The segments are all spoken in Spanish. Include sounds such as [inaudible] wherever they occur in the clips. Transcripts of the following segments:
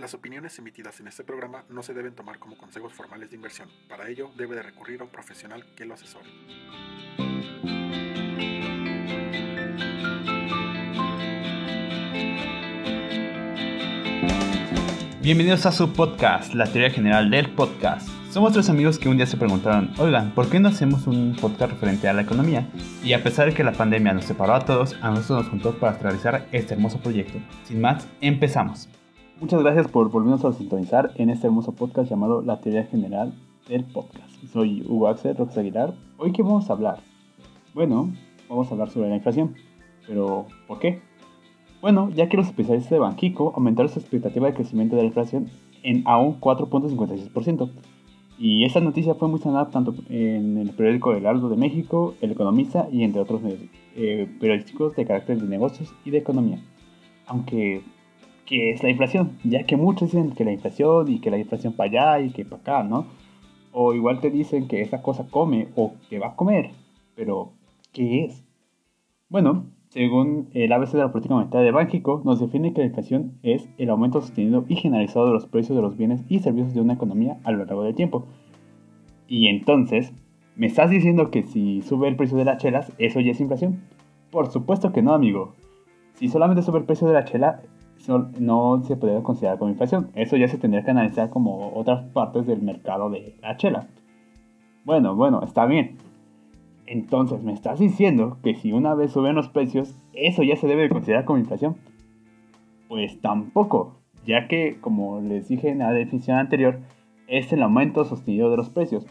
Las opiniones emitidas en este programa no se deben tomar como consejos formales de inversión. Para ello, debe de recurrir a un profesional que lo asesore. Bienvenidos a su podcast, la teoría general del podcast. Somos tres amigos que un día se preguntaron, oigan, ¿por qué no hacemos un podcast referente a la economía? Y a pesar de que la pandemia nos separó a todos, a nosotros nos juntó para realizar este hermoso proyecto. Sin más, empezamos. Muchas gracias por volvernos a sintonizar en este hermoso podcast llamado La Teoría General del Podcast. Soy Hugo Axel Rox Aguilar. Hoy, ¿qué vamos a hablar? Bueno, vamos a hablar sobre la inflación. Pero, ¿por qué? Bueno, ya que los especialistas de Banquico aumentaron su expectativa de crecimiento de la inflación en a un 4.56%. Y esta noticia fue muy sonada tanto en el periódico El Aldo de México, El Economista y entre otros eh, periodísticos de carácter de negocios y de economía. Aunque qué es la inflación, ya que muchos dicen que la inflación y que la inflación para allá y que para acá, ¿no? O igual te dicen que esa cosa come o que va a comer, pero ¿qué es? Bueno, según el ABC de la política monetaria de Bánxico, nos define que la inflación es el aumento sostenido y generalizado de los precios de los bienes y servicios de una economía a lo largo del tiempo. Y entonces, ¿me estás diciendo que si sube el precio de las chelas, eso ya es inflación? Por supuesto que no, amigo. Si solamente sube el precio de la chela, no se podría considerar como inflación. Eso ya se tendría que analizar como otras partes del mercado de la chela. Bueno, bueno, está bien. Entonces, ¿me estás diciendo que si una vez suben los precios, eso ya se debe considerar como inflación? Pues tampoco, ya que, como les dije en la definición anterior, es el aumento sostenido de los precios.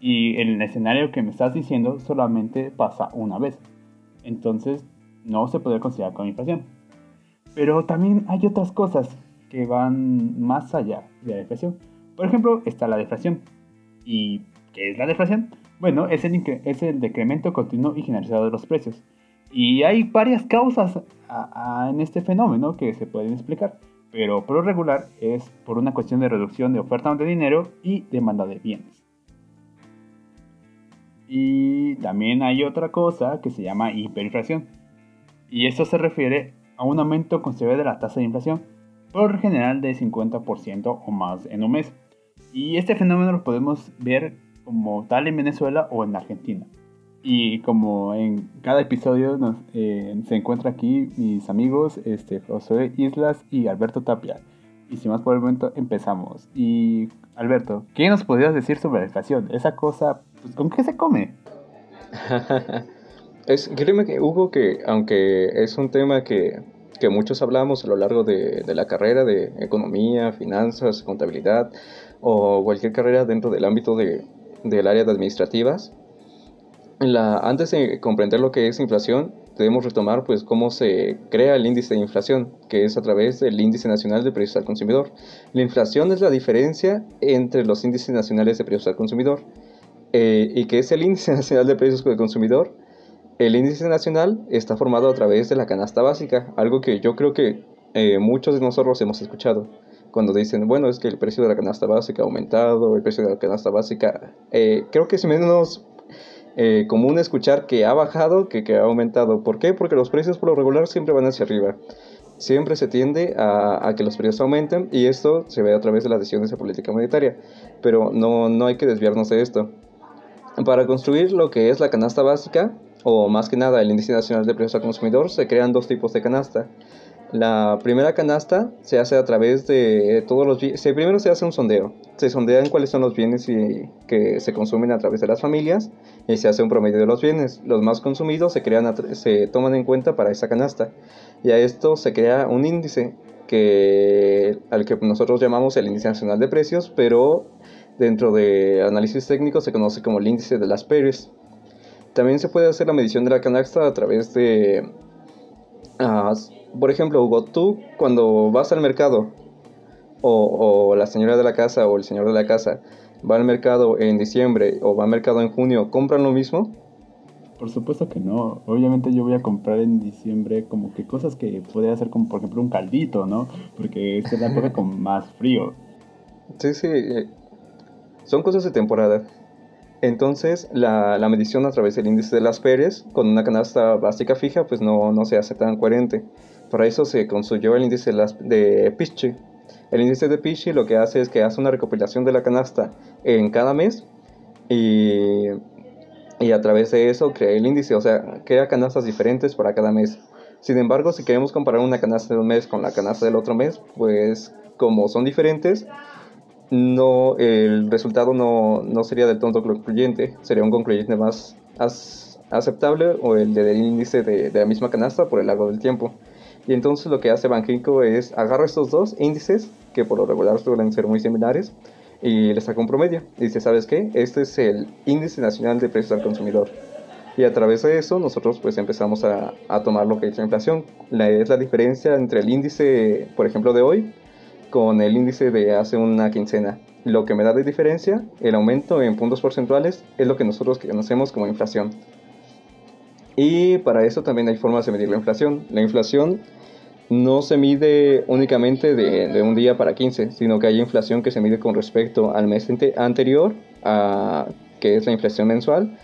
Y el escenario que me estás diciendo solamente pasa una vez. Entonces, no se puede considerar como inflación. Pero también hay otras cosas que van más allá de la deflación. Por ejemplo, está la deflación. ¿Y qué es la deflación? Bueno, es el, es decremento continuo y generalizado de los precios. Y hay varias causas en este fenómeno que se pueden explicar, pero por lo regular es por una cuestión de reducción de oferta de dinero y demanda de bienes. Y también hay otra cosa que se llama hiperinflación. Y esto se refiere a un aumento considerable de la tasa de inflación, por general de 50% o más en un mes. Y este fenómeno lo podemos ver como tal en Venezuela o en Argentina. Y como en cada episodio eh, se encuentra aquí mis amigos este, José Islas y Alberto Tapia. Y sin más por el momento empezamos. Y Alberto, ¿qué nos podrías decir sobre la inflación? Esa cosa, pues, ¿con qué se come? [laughs] Es, créeme que Hugo, que aunque es un tema que, que muchos hablamos a lo largo de, de, la carrera de economía, finanzas, contabilidad o cualquier carrera dentro del ámbito de, del área de administrativas, la, antes de comprender lo que es inflación, debemos retomar pues cómo se crea el índice de inflación, que es a través del índice nacional de precios al consumidor. La inflación es la diferencia entre los índices nacionales de precios al consumidor. Eh, ¿Y qué es el índice [laughs] nacional de precios al consumidor? El índice nacional está formado a través de la canasta básica, algo que yo creo que eh, muchos de nosotros hemos escuchado. Cuando dicen, bueno, es que el precio de la canasta básica ha aumentado, el precio de la canasta básica, eh, creo que es menos eh, común escuchar que ha bajado que que ha aumentado. ¿Por qué? Porque los precios por lo regular siempre van hacia arriba. Siempre se tiende a, a, que los precios aumenten y esto se ve a través de las decisiones de política monetaria. Pero no, no hay que desviarnos de esto. Para construir lo que es la canasta básica, o más que nada el índice nacional de precios al consumidor, se crean dos tipos de canasta. La primera canasta se hace a través de todos los bienes. Primero se hace un sondeo. Se sondean cuáles son los bienes que se consumen a través de las familias y se hace un promedio de los bienes. Los más consumidos se, crean se toman en cuenta para esa canasta. Y a esto se crea un índice que, al que nosotros llamamos el índice nacional de precios, pero dentro de análisis técnico se conoce como el índice de las Pérez. También se puede hacer la medición de la canasta a través de... Uh, por ejemplo, Hugo, tú cuando vas al mercado, o, o, la señora de la casa o el señor de la casa va al mercado en diciembre o va al mercado en junio, ¿compran lo mismo? Por supuesto que no. Obviamente yo voy a comprar en diciembre como que cosas que podría hacer como por ejemplo un caldito, ¿no? Porque es la época con más frío. Sí, sí. Eh, son cosas de temporada. Entonces, la, la, medición a través del índice de las Pérez con una canasta básica fija, pues no, no se hace tan coherente. Para eso se construyó el índice de, las, de El índice de Pichi lo que hace es que hace una recopilación de la canasta en cada mes y, y a través de eso crea el índice, o sea, crea canastas diferentes para cada mes. Sin embargo, si queremos comparar una canasta de un mes con la canasta del otro mes, pues como son diferentes, no, el resultado no, no sería del todo concluyente, sería un concluyente más aceptable o el del índice de, de, la misma canasta por el largo del tiempo. Y entonces lo que hace Banxico es agarra estos dos índices, que por lo regular suelen ser muy similares, y les saca un promedio. Y dice, ¿sabes qué? Este es el índice nacional de precios al consumidor. Y a través de eso nosotros pues empezamos a, a tomar lo que es la inflación. La, es la diferencia entre el índice, por ejemplo, de hoy con el índice de hace una quincena. Lo que me da de diferencia, el aumento en puntos porcentuales, es lo que nosotros conocemos como inflación. Y para eso también hay formas de medir la inflación. La inflación no se mide únicamente de, un día para 15, sino que hay inflación que se mide con respecto al mes anterior, a, que es la inflación mensual,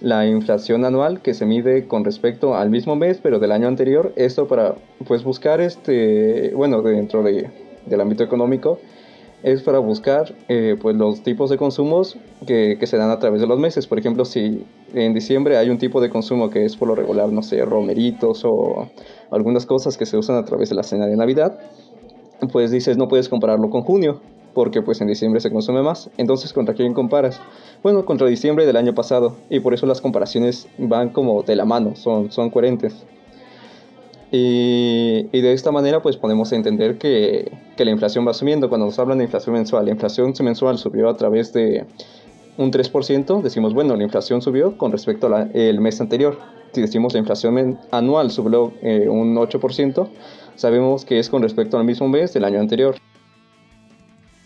la inflación anual que se mide con respecto al mismo mes pero del año anterior esto para pues buscar este bueno dentro de, del ámbito económico es para buscar eh, pues los tipos de consumos que, que, se dan a través de los meses. Por ejemplo, si en diciembre hay un tipo de consumo que es por lo regular, no sé, romeritos o algunas cosas que se usan a través de la cena de Navidad, pues dices no puedes compararlo con junio, porque pues en diciembre se consume más. Entonces, ¿contra quién comparas? Bueno, contra diciembre del año pasado, y por eso las comparaciones van como de la mano, son, son coherentes. Y, de esta manera pues podemos entender que, la inflación va subiendo. Cuando nos hablan de inflación mensual, la inflación mensual subió a través de un 3%, decimos, bueno, la inflación subió con respecto al mes anterior. Si decimos la inflación anual subió eh, un 8%, sabemos que es con respecto al mismo mes del año anterior.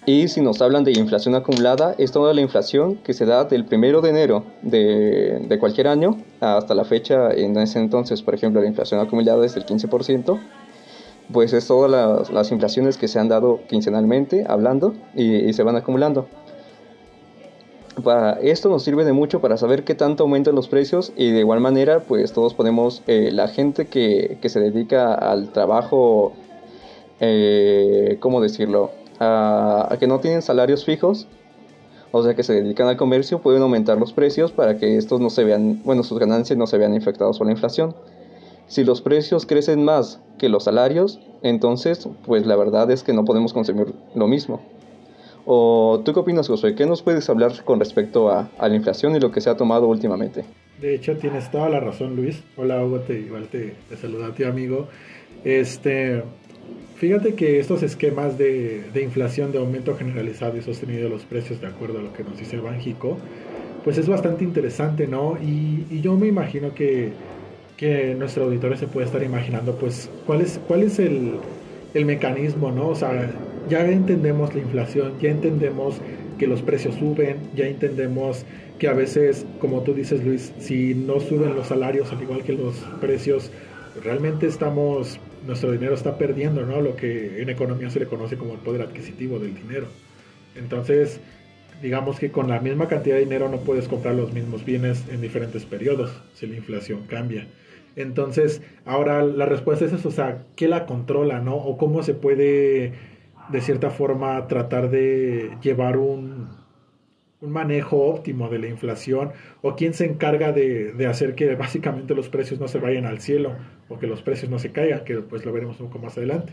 Y si nos hablan de inflación acumulada, es toda la inflación que se da del primero de enero de, de cualquier año hasta la fecha en ese entonces. Por ejemplo, la inflación acumulada es del 15%, pues es todas las, las inflaciones que se han dado quincenalmente hablando y, se van acumulando. Para esto nos sirve de mucho para saber qué tanto aumentan los precios y de igual manera pues todos podemos, eh, la gente que, que, se dedica al trabajo, eh, ¿cómo decirlo? A, que no tienen salarios fijos, o sea que se dedican al comercio, pueden aumentar los precios para que estos no se vean, bueno, sus ganancias no se vean infectados por la inflación. Si los precios crecen más que los salarios, entonces, pues la verdad es que no podemos consumir lo mismo. ¿O tú qué opinas, Josué? ¿Qué nos puedes hablar con respecto a, la inflación y lo que se ha tomado últimamente? De hecho, tienes toda la razón, Luis. Hola, Hugo, te, igual te, te saluda a ti, amigo. Este, Fíjate que estos esquemas de, inflación, de aumento generalizado y sostenido de los precios, de acuerdo a lo que nos dice el Banjico, pues es bastante interesante, ¿no? Y, yo me imagino que, que nuestro auditorio se puede estar imaginando, pues, cuál es, cuál es el, el mecanismo, ¿no? O sea, ya entendemos la inflación, ya entendemos que los precios suben, ya entendemos que a veces, como tú dices Luis, si no suben los salarios al igual que los precios, realmente estamos nuestro dinero está perdiendo, ¿no? Lo que en economía se le conoce como el poder adquisitivo del dinero. Entonces, digamos que con la misma cantidad de dinero no puedes comprar los mismos bienes en diferentes periodos si la inflación cambia. Entonces, ahora la respuesta es eso, o sea, ¿qué la controla, no? O cómo se puede, de cierta forma, tratar de llevar un, un manejo óptimo de la inflación o quién se encarga de, hacer que básicamente los precios no se vayan al cielo o que los precios no se caigan, que pues lo veremos un poco más adelante.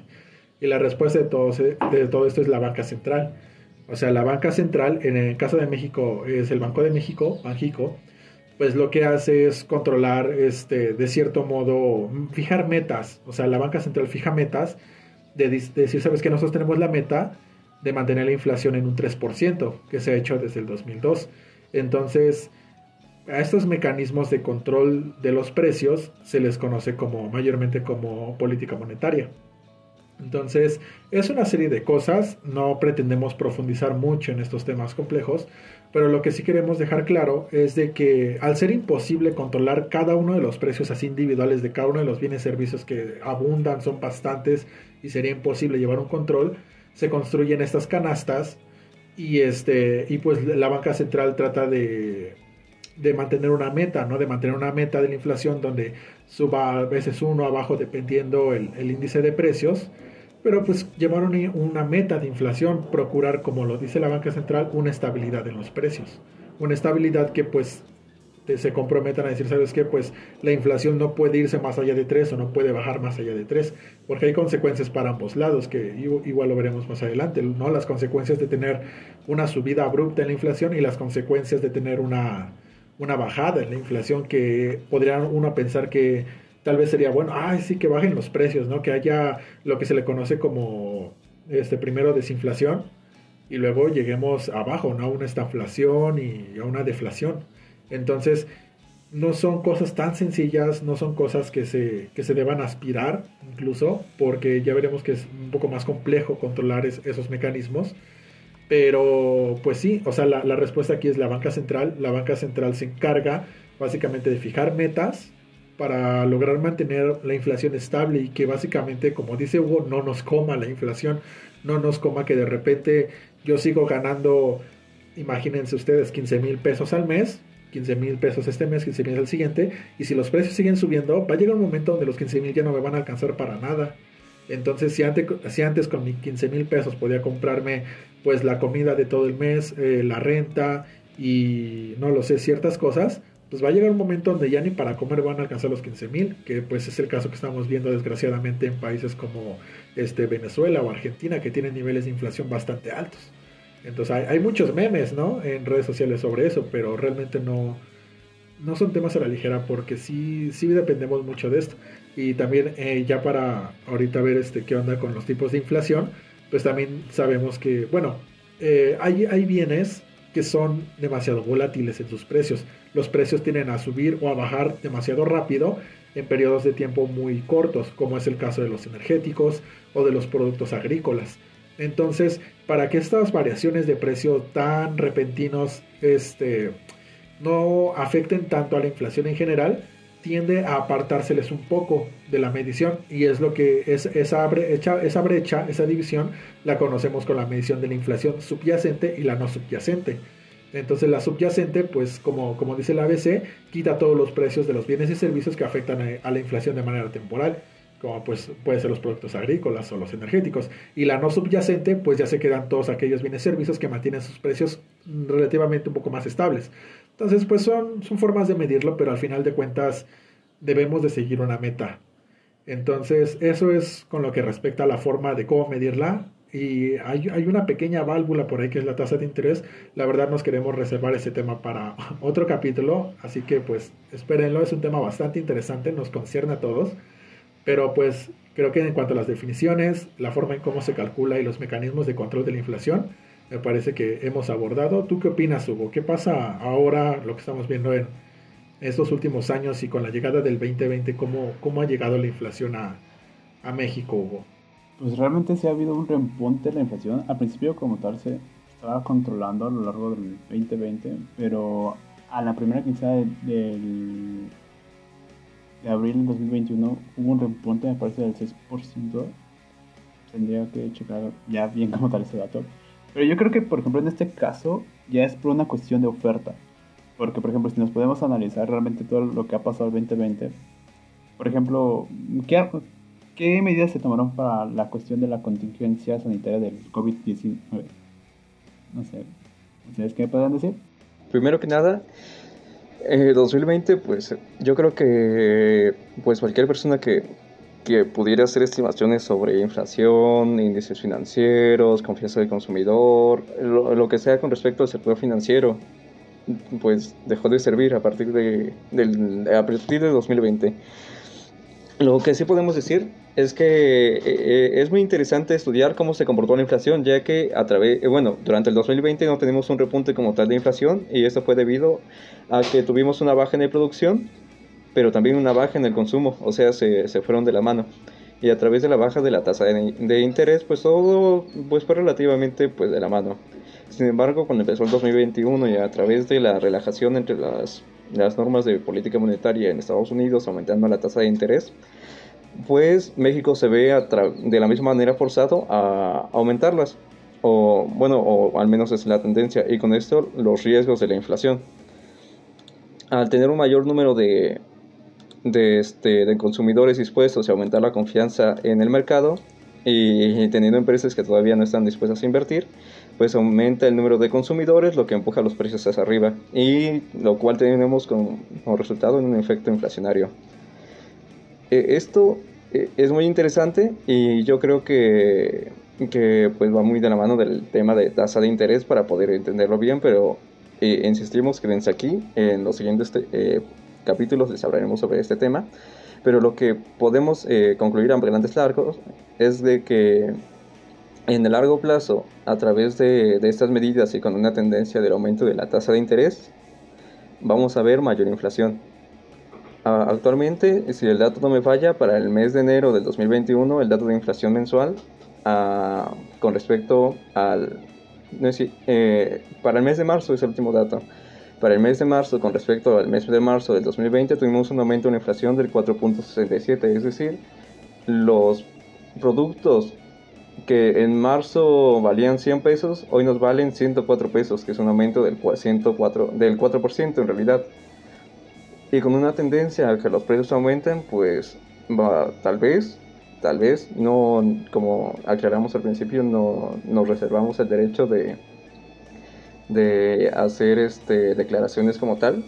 Y la respuesta de todo, de todo esto es la banca central. O sea, la banca central, en el caso de México, es el Banco de México, Banjico, pues lo que hace es controlar, este, de cierto modo, fijar metas. O sea, la banca central fija metas de, de decir, sabes que nosotros tenemos la meta de mantener la inflación en un 3%, que se ha hecho desde el 2002. Entonces, a estos mecanismos de control de los precios se les conoce como mayormente como política monetaria. Entonces, es una serie de cosas, no pretendemos profundizar mucho en estos temas complejos, pero lo que sí queremos dejar claro es de que al ser imposible controlar cada uno de los precios así individuales de cada uno de los bienes y servicios que abundan, son bastantes y sería imposible llevar un control, se construyen estas canastas y este y pues la banca central trata de, de mantener una meta, ¿no? De mantener una meta de la inflación donde suba a veces uno abajo dependiendo el, el índice de precios, pero pues llevaron una meta de inflación, procurar, como lo dice la banca central, una estabilidad en los precios. Una estabilidad que pues se comprometan a decir, ¿sabes qué? Pues la inflación no puede irse más allá de 3 o no puede bajar más allá de 3, porque hay consecuencias para ambos lados, que igual lo veremos más adelante, ¿no? Las consecuencias de tener una subida abrupta en la inflación y las consecuencias de tener una, una bajada en la inflación que podría uno pensar que tal vez sería bueno, ay, sí, que bajen los precios, ¿no? Que haya lo que se le conoce como, este, primero desinflación y luego lleguemos abajo, ¿no? A una estanflación y a una deflación. Entonces, no son cosas tan sencillas, no son cosas que se, que se deban aspirar incluso, porque ya veremos que es un poco más complejo controlar esos mecanismos. Pero, pues sí, o sea, la, la, respuesta aquí es la banca central. La banca central se encarga básicamente de fijar metas para lograr mantener la inflación estable y que básicamente, como dice Hugo, no nos coma la inflación, no nos coma que de repente yo sigo ganando, imagínense ustedes, 15 mil pesos al mes 15 mil pesos este mes, 15 mil el siguiente, y si los precios siguen subiendo, va a llegar un momento donde los 15 mil ya no me van a alcanzar para nada. Entonces, si antes, si antes con mis 15 mil pesos podía comprarme pues la comida de todo el mes, eh, la renta y no lo sé, ciertas cosas, pues va a llegar un momento donde ya ni para comer van a alcanzar los 15 mil, que pues es el caso que estamos viendo desgraciadamente en países como este, Venezuela o Argentina, que tienen niveles de inflación bastante altos. Entonces hay, muchos memes, ¿no? En redes sociales sobre eso, pero realmente no, no son temas a la ligera porque sí, sí dependemos mucho de esto. Y también eh, ya para ahorita ver este, qué onda con los tipos de inflación, pues también sabemos que, bueno, eh, hay, hay bienes que son demasiado volátiles en sus precios. Los precios tienden a subir o a bajar demasiado rápido en periodos de tiempo muy cortos, como es el caso de los energéticos o de los productos agrícolas. Entonces, para que estas variaciones de precio tan repentinos este, no afecten tanto a la inflación en general, tiende a apartárseles un poco de la medición y es lo que es esa brecha, esa división la conocemos con la medición de la inflación subyacente y la no subyacente. Entonces la subyacente, pues como dice la ABC, quita todos los precios de los bienes y servicios que afectan a la inflación de manera temporal como pues puede ser los productos agrícolas o los energéticos. Y la no subyacente, pues ya se quedan todos aquellos bienes y servicios que mantienen sus precios relativamente un poco más estables. Entonces, pues son, son formas de medirlo, pero al final de cuentas debemos de seguir una meta. Entonces, eso es con lo que respecta a la forma de cómo medirla. Y hay, hay, una pequeña válvula por ahí que es la tasa de interés. La verdad nos queremos reservar ese tema para [laughs] otro capítulo, así que pues espérenlo, es un tema bastante interesante, nos concierne a todos. Pero pues creo que en cuanto a las definiciones, la forma en cómo se calcula y los mecanismos de control de la inflación, me parece que hemos abordado. ¿Tú qué opinas, Hugo? ¿Qué pasa ahora, lo que estamos viendo en estos últimos años y con la llegada del 2020, cómo, cómo ha llegado la inflación a, a México, Hugo? Pues realmente sí ha habido un repunte de la inflación. Al principio como tal se estaba controlando a lo largo del 2020, pero a la primera quincena del de abril del 2021 hubo un repunte, me parece, del 6%. Tendría que checar ya bien cómo tal ese dato. Pero yo creo que, por ejemplo, en este caso ya es por una cuestión de oferta. Porque, por ejemplo, si nos podemos analizar realmente todo lo que ha pasado el 2020, por ejemplo, ¿qué, qué medidas se tomaron para la cuestión de la contingencia sanitaria del COVID-19? No sé, ¿ustedes qué me pueden decir? Primero que nada, eh, 2020, pues yo creo que pues cualquier persona que, que, pudiera hacer estimaciones sobre inflación, índices financieros, confianza del consumidor, lo, que sea con respecto al sector financiero, pues dejó de servir a partir de, del, a partir de 2020. Lo que sí podemos decir es que eh, eh, es muy interesante estudiar cómo se comportó la inflación, ya que a través, eh, bueno, durante el 2020 no tenemos un repunte como tal de inflación y esto fue debido a que tuvimos una baja en la producción, pero también una baja en el consumo, o sea, se, se fueron de la mano. Y a través de la baja de la tasa de, interés, pues todo pues fue relativamente pues de la mano. Sin embargo, cuando empezó el 2021 y a través de la relajación entre las, las normas de política monetaria en Estados Unidos, aumentando la tasa de interés, pues México se ve de la misma manera forzado a aumentarlas. O bueno, o al menos es la tendencia. Y con esto los riesgos de la inflación. Al tener un mayor número de, de, este, de consumidores dispuestos a aumentar la confianza en el mercado, y teniendo empresas que todavía no están dispuestas a invertir, pues aumenta el número de consumidores, lo que empuja los precios hacia arriba, y lo cual tenemos como, resultado en un efecto inflacionario. E, esto e, es muy interesante y yo creo que, que, pues va muy de la mano del tema de tasa de interés para poder entenderlo bien, pero eh, insistimos, quédense aquí, en los siguientes eh, capítulos les hablaremos sobre este tema, pero lo que podemos eh, concluir a grandes largos es de que en el largo plazo, a través de, estas medidas y con una tendencia del aumento de la tasa de interés, vamos a ver mayor inflación. Actualmente, si el dato no me falla, para el mes de enero del 2021, el dato de inflación mensual ah, con respecto al... No eh, para el mes de marzo es el último dato. Para el mes de marzo, con respecto al mes de marzo del 2020, tuvimos un aumento en inflación del 4.67, es decir, los productos que en marzo valían 100 pesos, hoy nos valen 104 pesos, que es un aumento del 104, del 4% en realidad. Y con una tendencia a que los precios aumenten, pues tal vez, tal vez, no, como aclaramos al principio, no nos reservamos el derecho de, de hacer este, declaraciones como tal,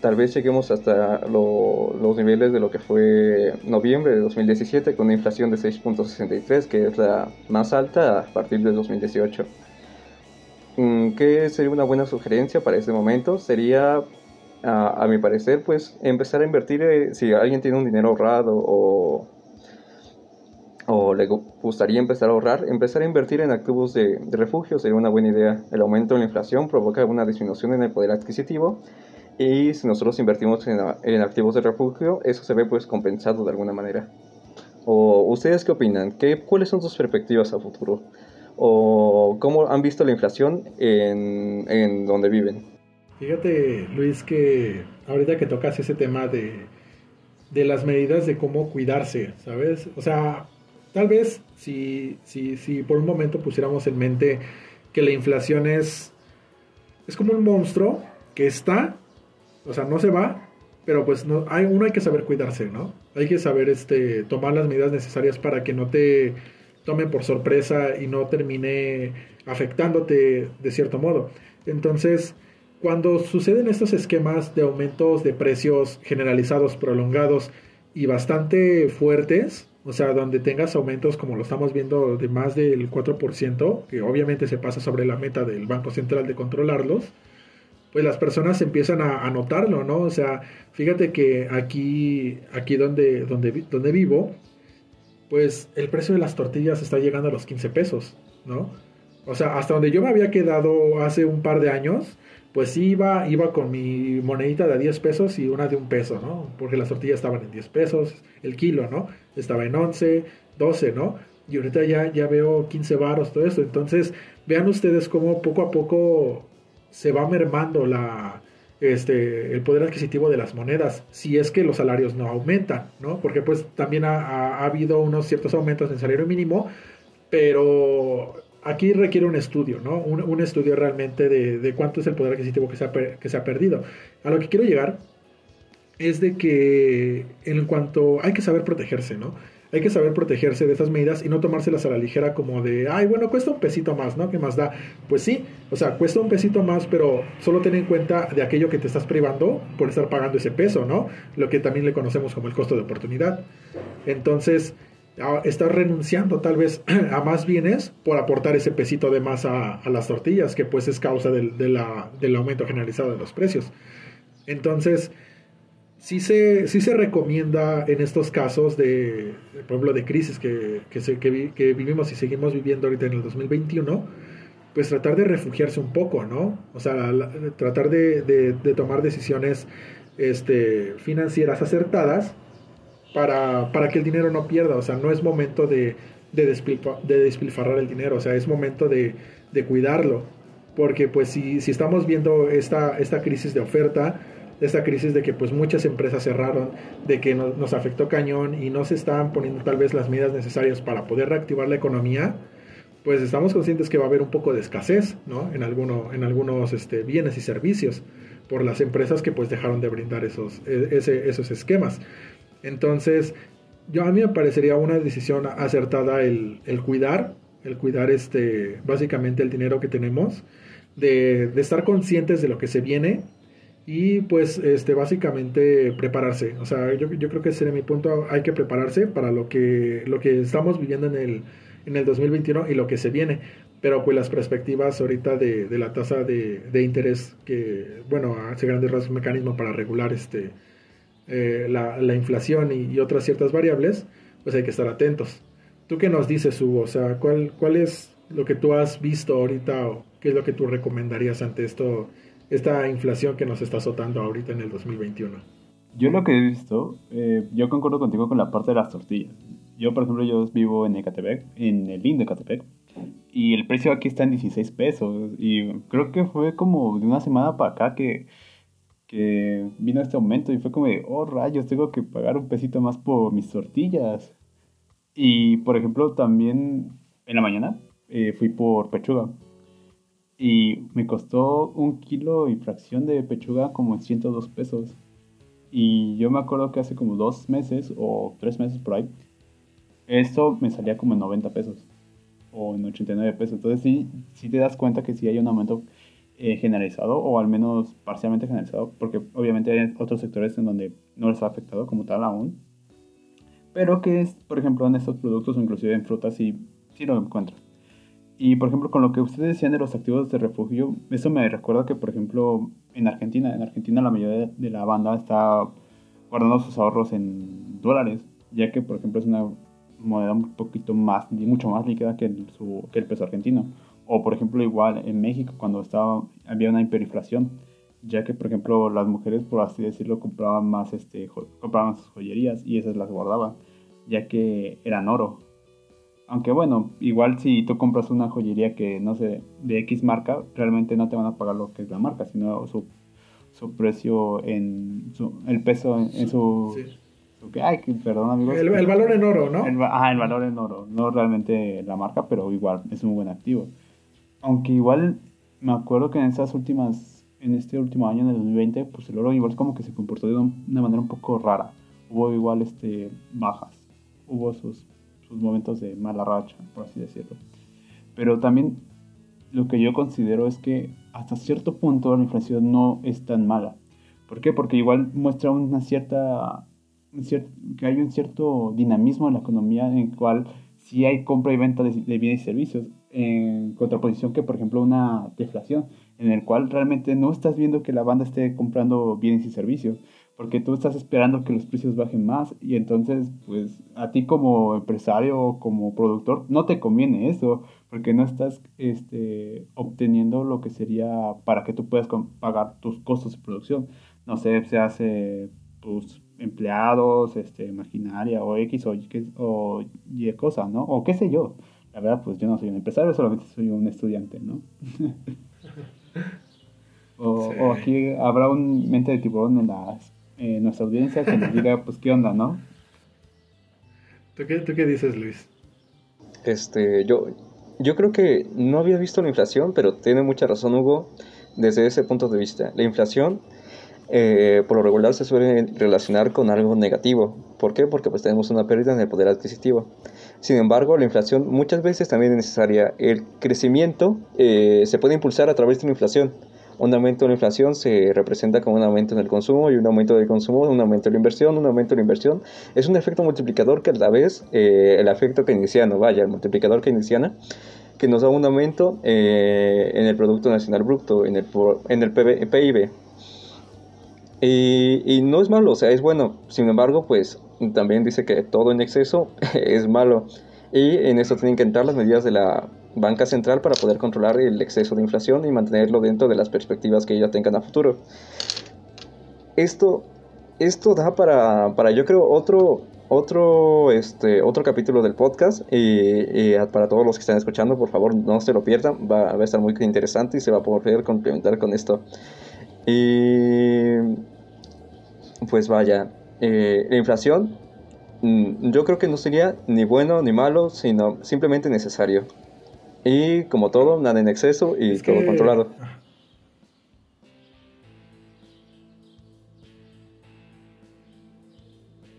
tal vez lleguemos hasta los niveles de lo que fue noviembre de 2017 con una inflación de 6.63 que es la más alta a partir de 2018. Mm, ¿Qué sería una buena sugerencia para este momento? Sería, a, mi parecer, pues empezar a invertir, eh, si alguien tiene un dinero ahorrado o, o le gustaría empezar a ahorrar, empezar a invertir en activos de, refugio sería una buena idea. El aumento de la inflación provoca una disminución en el poder adquisitivo y si nosotros invertimos en, activos de refugio, eso se ve pues compensado de alguna manera. ¿O ustedes qué opinan? ¿Qué, ¿Cuáles son sus perspectivas a futuro? ¿O cómo han visto la inflación en, en donde viven? Fíjate, Luis, que ahorita que tocas ese tema de, de las medidas de cómo cuidarse, ¿sabes? O sea, tal vez si, si, si por un momento pusiéramos en mente que la inflación es, es como un monstruo que está o sea, no se va, pero pues no, hay, uno hay que saber cuidarse, ¿no? Hay que saber este, tomar las medidas necesarias para que no te tomen por sorpresa y no termine afectándote de cierto modo. Entonces, cuando suceden estos esquemas de aumentos de precios generalizados, prolongados y bastante fuertes, o sea, donde tengas aumentos como lo estamos viendo de más del 4%, que obviamente se pasa sobre la meta del Banco Central de controlarlos, pues las personas empiezan a, notarlo, ¿no? O sea, fíjate que aquí, aquí donde, donde, donde vivo, pues el precio de las tortillas está llegando a los 15 pesos, ¿no? O sea, hasta donde yo me había quedado hace un par de años, pues iba, iba con mi monedita de 10 pesos y una de un peso, ¿no? Porque las tortillas estaban en 10 pesos, el kilo, ¿no? Estaba en 11, 12, ¿no? Y ahorita ya, ya veo 15 varos, todo esto. Entonces, vean ustedes cómo poco a poco se va mermando la, este, el poder adquisitivo de las monedas si es que los salarios no aumentan, ¿no? Porque pues también ha, habido unos ciertos aumentos en salario mínimo, pero aquí requiere un estudio, ¿no? Un, estudio realmente de, cuánto es el poder adquisitivo que se, ha, que se ha perdido. A lo que quiero llegar es de que en cuanto hay que saber protegerse, ¿no? hay que saber protegerse de esas medidas y no tomárselas a la ligera como de, ay, bueno, cuesta un pesito más, ¿no? ¿Qué más da? Pues sí, o sea, cuesta un pesito más, pero solo ten en cuenta de aquello que te estás privando por estar pagando ese peso, ¿no? Lo que también le conocemos como el costo de oportunidad. Entonces, estás renunciando tal vez [clears throat] a más bienes por aportar ese pesito de más a, las tortillas, que pues es causa del, del aumento generalizado de los precios. Entonces, sí se, sí se recomienda en estos casos de, por de crisis que, que, que, vivimos y seguimos viviendo ahorita en el 2021, pues tratar de refugiarse un poco, ¿no? O sea, tratar de, de, tomar decisiones este, financieras acertadas para, para, que el dinero no pierda. O sea, no es momento de, de, despilfarrar el dinero, o sea, es momento de, de cuidarlo. Porque pues si, si estamos viendo esta, esta crisis de oferta, esta crisis de que pues muchas empresas cerraron, de que nos afectó cañón y no se estaban poniendo tal vez las medidas necesarias para poder reactivar la economía, pues estamos conscientes que va a haber un poco de escasez ¿no? en, alguno, en algunos este, bienes y servicios por las empresas que pues dejaron de brindar esos, e, esos esquemas. Entonces, yo a mí me parecería una decisión acertada el, el cuidar, el cuidar este, básicamente el dinero que tenemos, de, de, estar conscientes de lo que se viene y pues este, básicamente prepararse. O sea, yo, yo creo que ese sería mi punto, hay que prepararse para lo que, lo que estamos viviendo en el, en el 2021 y lo que se viene. Pero pues las perspectivas ahorita de, de la tasa de, de, interés que, bueno, hace grandes rasgos mecanismo para regular este, eh, la, la, inflación y, otras ciertas variables, pues hay que estar atentos. ¿Tú qué nos dices, Hugo? O sea, ¿cuál, cuál es lo que tú has visto ahorita o qué es lo que tú recomendarías ante esto, esta inflación que nos está azotando ahorita en el 2021? Yo lo que he visto, eh, yo concuerdo contigo con la parte de las tortillas. Yo, por ejemplo, yo vivo en Ecatepec, en el IN de Ecatepec, y el precio aquí está en 16 pesos. Y creo que fue como de una semana para acá que, que vino este aumento y fue como de, oh rayos, tengo que pagar un pesito más por mis tortillas. Y, por ejemplo, también en la mañana eh, fui por pechuga. Y me costó un kilo y fracción de pechuga como en 102 pesos. Y yo me acuerdo que hace como dos meses o tres meses por ahí, esto me salía como en 90 pesos o en 89 pesos. Entonces sí, sí te das cuenta que sí hay un aumento eh, generalizado o al menos parcialmente generalizado, porque obviamente hay otros sectores en donde no les ha afectado como tal aún. Pero que es, por ejemplo, en estos productos o inclusive en frutas sí, sí lo encuentro. Y por ejemplo, con lo que ustedes decían de los activos de refugio, eso me recuerda que, por ejemplo, en Argentina, en Argentina la mayoría de la banda está guardando sus ahorros en dólares, ya que, por ejemplo, es una moneda un poquito más, y mucho más líquida que el peso argentino. O, por ejemplo, igual en México, cuando estaba, había una hiperinflación, ya que, por ejemplo, las mujeres, por así decirlo, compraban más, este, compraban sus joyerías y esas las guardaban, ya que eran oro. Aunque bueno, igual si tú compras una joyería que, no sé, de X marca, realmente no te van a pagar lo que es la marca, sino su, su precio en, su, el peso en, su... Ay, perdón, amigos. El, el, valor en oro, ¿no? El, ajá, el valor en oro. No realmente la marca, pero igual es un buen activo. Aunque igual me acuerdo que en estas últimas, en este último año, en el 2020, pues el oro igual como que se comportó de una manera un poco rara. Hubo igual este, bajas. Hubo sus, sus momentos de mala racha, por así decirlo. Pero también lo que yo considero es que hasta cierto punto la inflación no es tan mala. ¿Por qué? Porque igual muestra una cierta que hay un cierto dinamismo en la economía en el cual sí hay compra y venta de, bienes y servicios, en contraposición que, por ejemplo, una deflación, en el cual realmente no estás viendo que la banda esté comprando bienes y servicios, porque tú estás esperando que los precios bajen más y entonces, pues, a ti como empresario o como productor no te conviene eso, porque no estás este, obteniendo lo que sería para que tú puedas pagar tus costos de producción. No sé, se hace tus empleados, este, maquinaria o X o o y cosa, ¿no? O qué sé yo. La verdad, pues yo no soy un empresario, solamente soy un estudiante, ¿no? [laughs] o, aquí habrá un mente de tiburón en, la, nuestra audiencia que nos diga, pues, ¿qué onda, no? ¿Tú qué, ¿Tú qué dices, Luis? Este, yo, yo creo que no había visto la inflación, pero tiene mucha razón, Hugo, desde ese punto de vista. La inflación eh, por lo regular se suele relacionar con algo negativo. ¿Por qué? Porque pues tenemos una pérdida en el poder adquisitivo. Sin embargo, la inflación muchas veces también es necesaria. El crecimiento eh, se puede impulsar a través de la inflación. Un aumento de la inflación se representa como un aumento en el consumo y un aumento del consumo, un aumento de la inversión, un aumento de la inversión. Es un efecto multiplicador que a la vez, eh, el efecto keynesiano, vaya, el multiplicador keynesiano, que nos da un aumento en el Producto Nacional Bruto, en el, en el PIB. Y, no es malo, o sea, es bueno. Sin embargo, pues también dice que todo en exceso [laughs] es malo. Y en eso tienen que entrar las medidas de la banca central para poder controlar el exceso de inflación y mantenerlo dentro de las perspectivas que ella tengan a futuro. Esto, esto da para, para yo creo, otro, otro, este, otro capítulo del podcast. Y, para todos los que están escuchando, por favor, no se lo pierdan. Va, va a estar muy interesante y se va a poder complementar con esto. Y pues vaya, eh, la inflación mm, yo creo que no sería ni bueno ni malo, sino simplemente necesario. Y como todo, nada en exceso y todo controlado.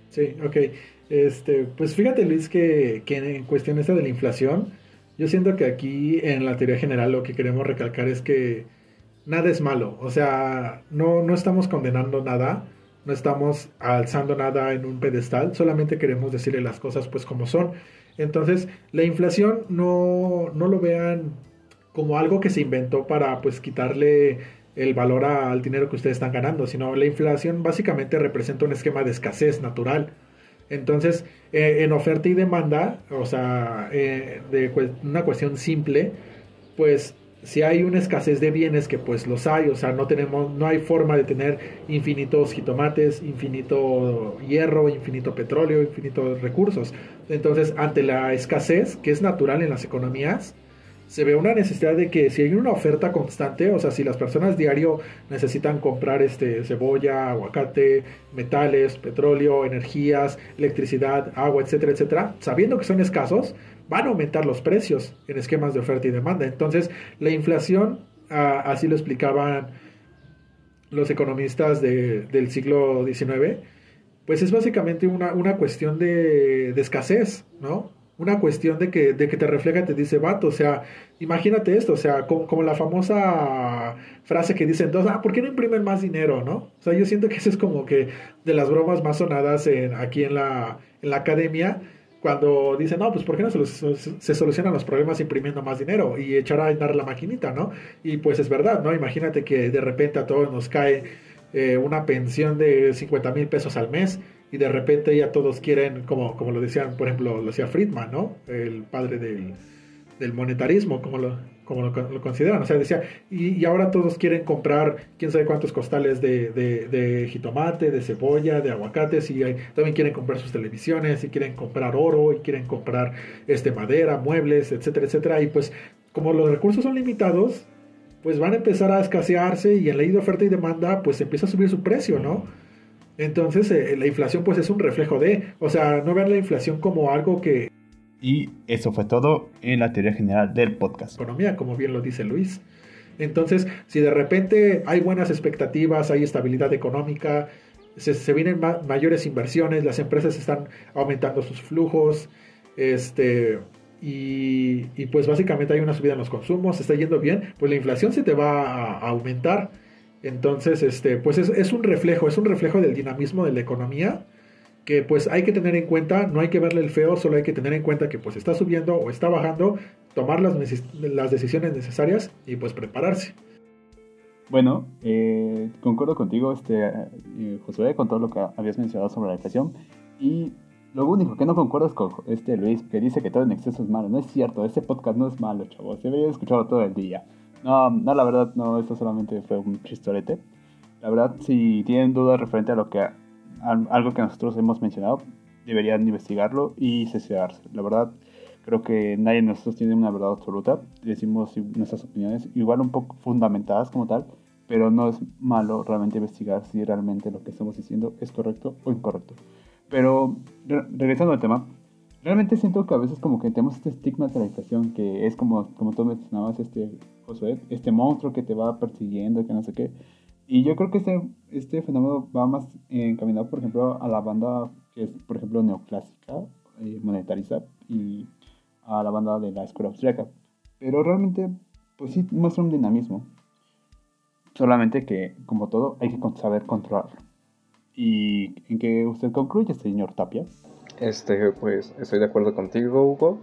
Sí, ok. Este, pues fíjate Luis que, que en cuestión esta de la inflación, yo siento que aquí en la teoría general lo que queremos recalcar es que nada es malo, o sea, no, no estamos condenando nada, no estamos alzando nada en un pedestal, solamente queremos decirle las cosas pues como son. Entonces, la inflación no, no lo vean como algo que se inventó para pues quitarle el valor al dinero que ustedes están ganando, sino la inflación básicamente representa un esquema de escasez natural. Entonces, eh, en oferta y demanda, o sea, eh, de una cuestión simple, pues si hay una escasez de bienes que pues los hay, o sea, no tenemos no hay forma de tener infinitos jitomates, infinito hierro, infinito petróleo, infinitos recursos. Entonces, ante la escasez que es natural en las economías, se ve una necesidad de que si hay una oferta constante, o sea, si las personas diario necesitan comprar este cebolla, aguacate, metales, petróleo, energías, electricidad, agua, etcétera, etcétera, sabiendo que son escasos, van a aumentar los precios en esquemas de oferta y demanda. Entonces, la inflación, ah, así lo explicaban los economistas del siglo XIX, pues es básicamente una, una cuestión de, de escasez, ¿no? una cuestión de que, de que te refleja, te dice, vato, o sea, imagínate esto, o sea, como, la famosa frase que dicen dos, ah, ¿por qué no imprimen más dinero, no? O sea, yo siento que eso es como que de las bromas más sonadas en, aquí en la, en la academia, cuando dicen, no, pues ¿por qué no se, se, solucionan los problemas imprimiendo más dinero y echar a andar la maquinita, ¿no? Y pues es verdad, ¿no? Imagínate que de repente a todos nos cae eh, una pensión de 50 mil pesos al mes y de repente ya todos quieren, como, como lo decían, por ejemplo, lo decía Friedman, ¿no? El padre del, del monetarismo, como lo, como lo, consideran. O sea, decía, y, y, ahora todos quieren comprar quién sabe cuántos costales de, de, de jitomate, de cebolla, de aguacates, y también quieren comprar sus televisiones, y quieren comprar oro, y quieren comprar este, madera, muebles, etcétera, etcétera. Y pues, como los recursos son limitados, pues van a empezar a escasearse y en ley de oferta y demanda, pues empieza a subir su precio, ¿no? Entonces, eh, la inflación pues es un reflejo de, o sea, no ver la inflación como algo que... Y eso fue todo en la teoría general del podcast. Economía, como bien lo dice Luis. Entonces, si de repente hay buenas expectativas, hay estabilidad económica, se, vienen mayores inversiones, las empresas están aumentando sus flujos, este, y, pues básicamente hay una subida en los consumos, se está yendo bien, pues la inflación se te va a aumentar. Entonces, este, pues es, un reflejo, es un reflejo del dinamismo de la economía que pues hay que tener en cuenta, no hay que verle el feo, solo hay que tener en cuenta que pues está subiendo o está bajando, tomar las, las decisiones necesarias y pues prepararse. Bueno, eh, concuerdo contigo, este, eh, Josué, con todo lo que habías mencionado sobre la inflación. Y lo único que no concuerdo es con este Luis, que dice que todo en exceso es malo. No es cierto, este podcast no es malo, chavos. Debería escucharlo todo el día. No, no, la verdad, no, esto solamente fue un chistorete. La verdad, si tienen dudas referente a lo que algo que nosotros hemos mencionado, deberían investigarlo y cesearse. La verdad, creo que nadie de nosotros tiene una verdad absoluta. Decimos nuestras opiniones, igual un poco fundamentadas como tal, pero no es malo realmente investigar si realmente lo que estamos diciendo es correcto o incorrecto. Pero regresando al tema, realmente siento que a veces como que tenemos este estigma de la inflación, que es como, como tú mencionabas, este este monstruo que te va persiguiendo, que no sé qué. Y yo creo que este, este fenómeno va más encaminado, por ejemplo, a la banda que es, por ejemplo, neoclásica, eh, monetarista, y a la banda de la escuela austriaca. Pero realmente, pues sí, muestra un dinamismo. Solamente que, como todo, hay que saber controlarlo. ¿Y en qué usted concluye, señor Tapia? Este, pues estoy de acuerdo contigo, Hugo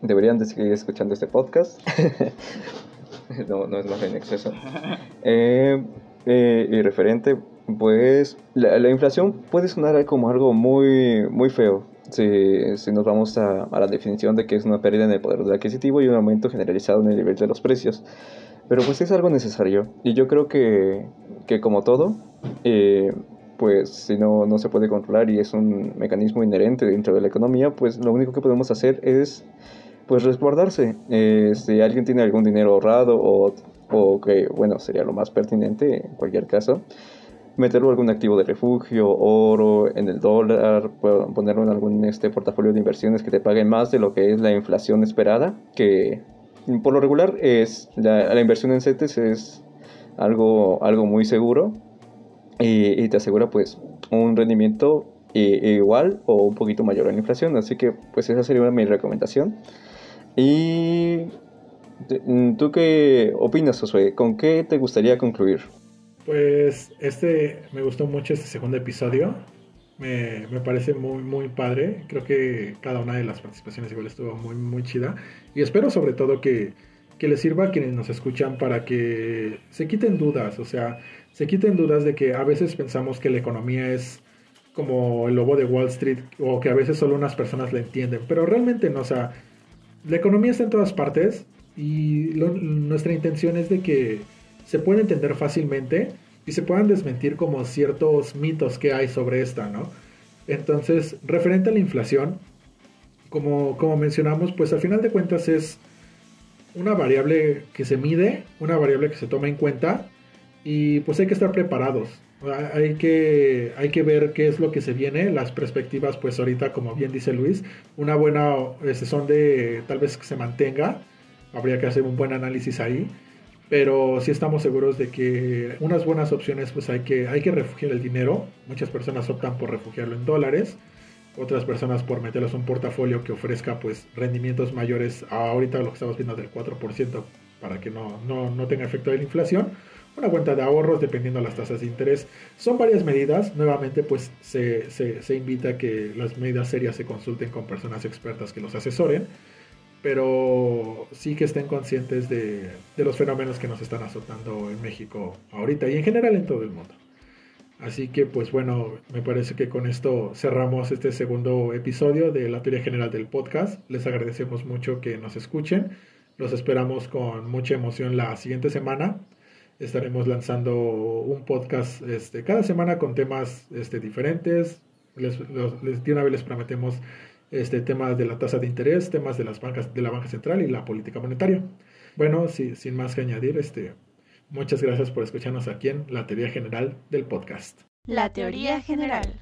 deberían de seguir escuchando este podcast. [laughs] [laughs] no, no es más en exceso. Eh, eh, y referente, pues la, la, inflación puede sonar como algo muy, muy feo. Si, si nos vamos a, a, la definición de que es una pérdida en el poder adquisitivo y un aumento generalizado en el nivel de los precios. Pero pues es algo necesario. Y yo creo que, que como todo, eh, pues si no, no se puede controlar y es un mecanismo inherente dentro de la economía, pues lo único que podemos hacer es pues resguardarse. Eh, si alguien tiene algún dinero ahorrado o, o, que, bueno, sería lo más pertinente en cualquier caso, meterlo en algún activo de refugio, oro, en el dólar, ponerlo en algún este, portafolio de inversiones que te pague más de lo que es la inflación esperada, que por lo regular es la, la inversión en CETES es algo, algo muy seguro y, y te asegura pues un rendimiento igual o un poquito mayor a la inflación. Así que pues esa sería mi recomendación. Y mm, tú qué opinas, Josué? ¿Con qué te gustaría concluir? Pues este me gustó mucho este segundo episodio. Me, me, parece muy, muy padre. Creo que cada una de las participaciones igual estuvo muy, muy chida. Y espero sobre todo que, que les sirva a quienes nos escuchan para que se quiten dudas. O sea, se quiten dudas de que a veces pensamos que la economía es como el lobo de Wall Street o que a veces solo unas personas la entienden. Pero realmente no. O sea, la economía está en todas partes y nuestra intención es de que se pueda entender fácilmente y se puedan desmentir como ciertos mitos que hay sobre esta, ¿no? Entonces, referente a la inflación, como, como mencionamos, pues al final de cuentas es una variable que se mide, una variable que se toma en cuenta y pues hay que estar preparados. Hay que, hay que ver qué es lo que se viene, las perspectivas pues ahorita como bien dice Luis, una buena son de tal vez que se mantenga, habría que hacer un buen análisis ahí pero sí estamos seguros de que unas buenas opciones pues hay que, hay que refugiar el dinero. Muchas personas optan por refugiarlo en dólares, otras personas por meterlos en un portafolio que ofrezca pues rendimientos mayores a ahorita lo que estamos viendo del 4% para que no, no, no tenga efecto de la inflación. Una cuenta de ahorros dependiendo de las tasas de interés. Son varias medidas. Nuevamente pues se, se, invita a que las medidas serias se consulten con personas expertas que los asesoren pero sí que estén conscientes de, los fenómenos que nos están azotando en México ahorita y en general en todo el mundo. Así que pues bueno, me parece que con esto cerramos este segundo episodio de la teoría general del podcast. Les agradecemos mucho que nos escuchen. Los esperamos con mucha emoción la siguiente semana. Estaremos lanzando un podcast este, cada semana con temas este, diferentes. Les, les, de una vez les prometemos este, temas de la tasa de interés, temas de las bancas, de la banca central y la política monetaria. Bueno, sin más que añadir, este, muchas gracias por escucharnos aquí en la teoría general del podcast. La teoría general.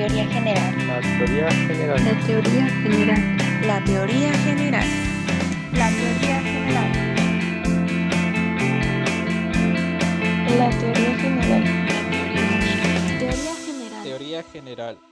La teoría general. La teoría general. La teoría general. La teoría general. La teoría general. La teoría general. Teoría general.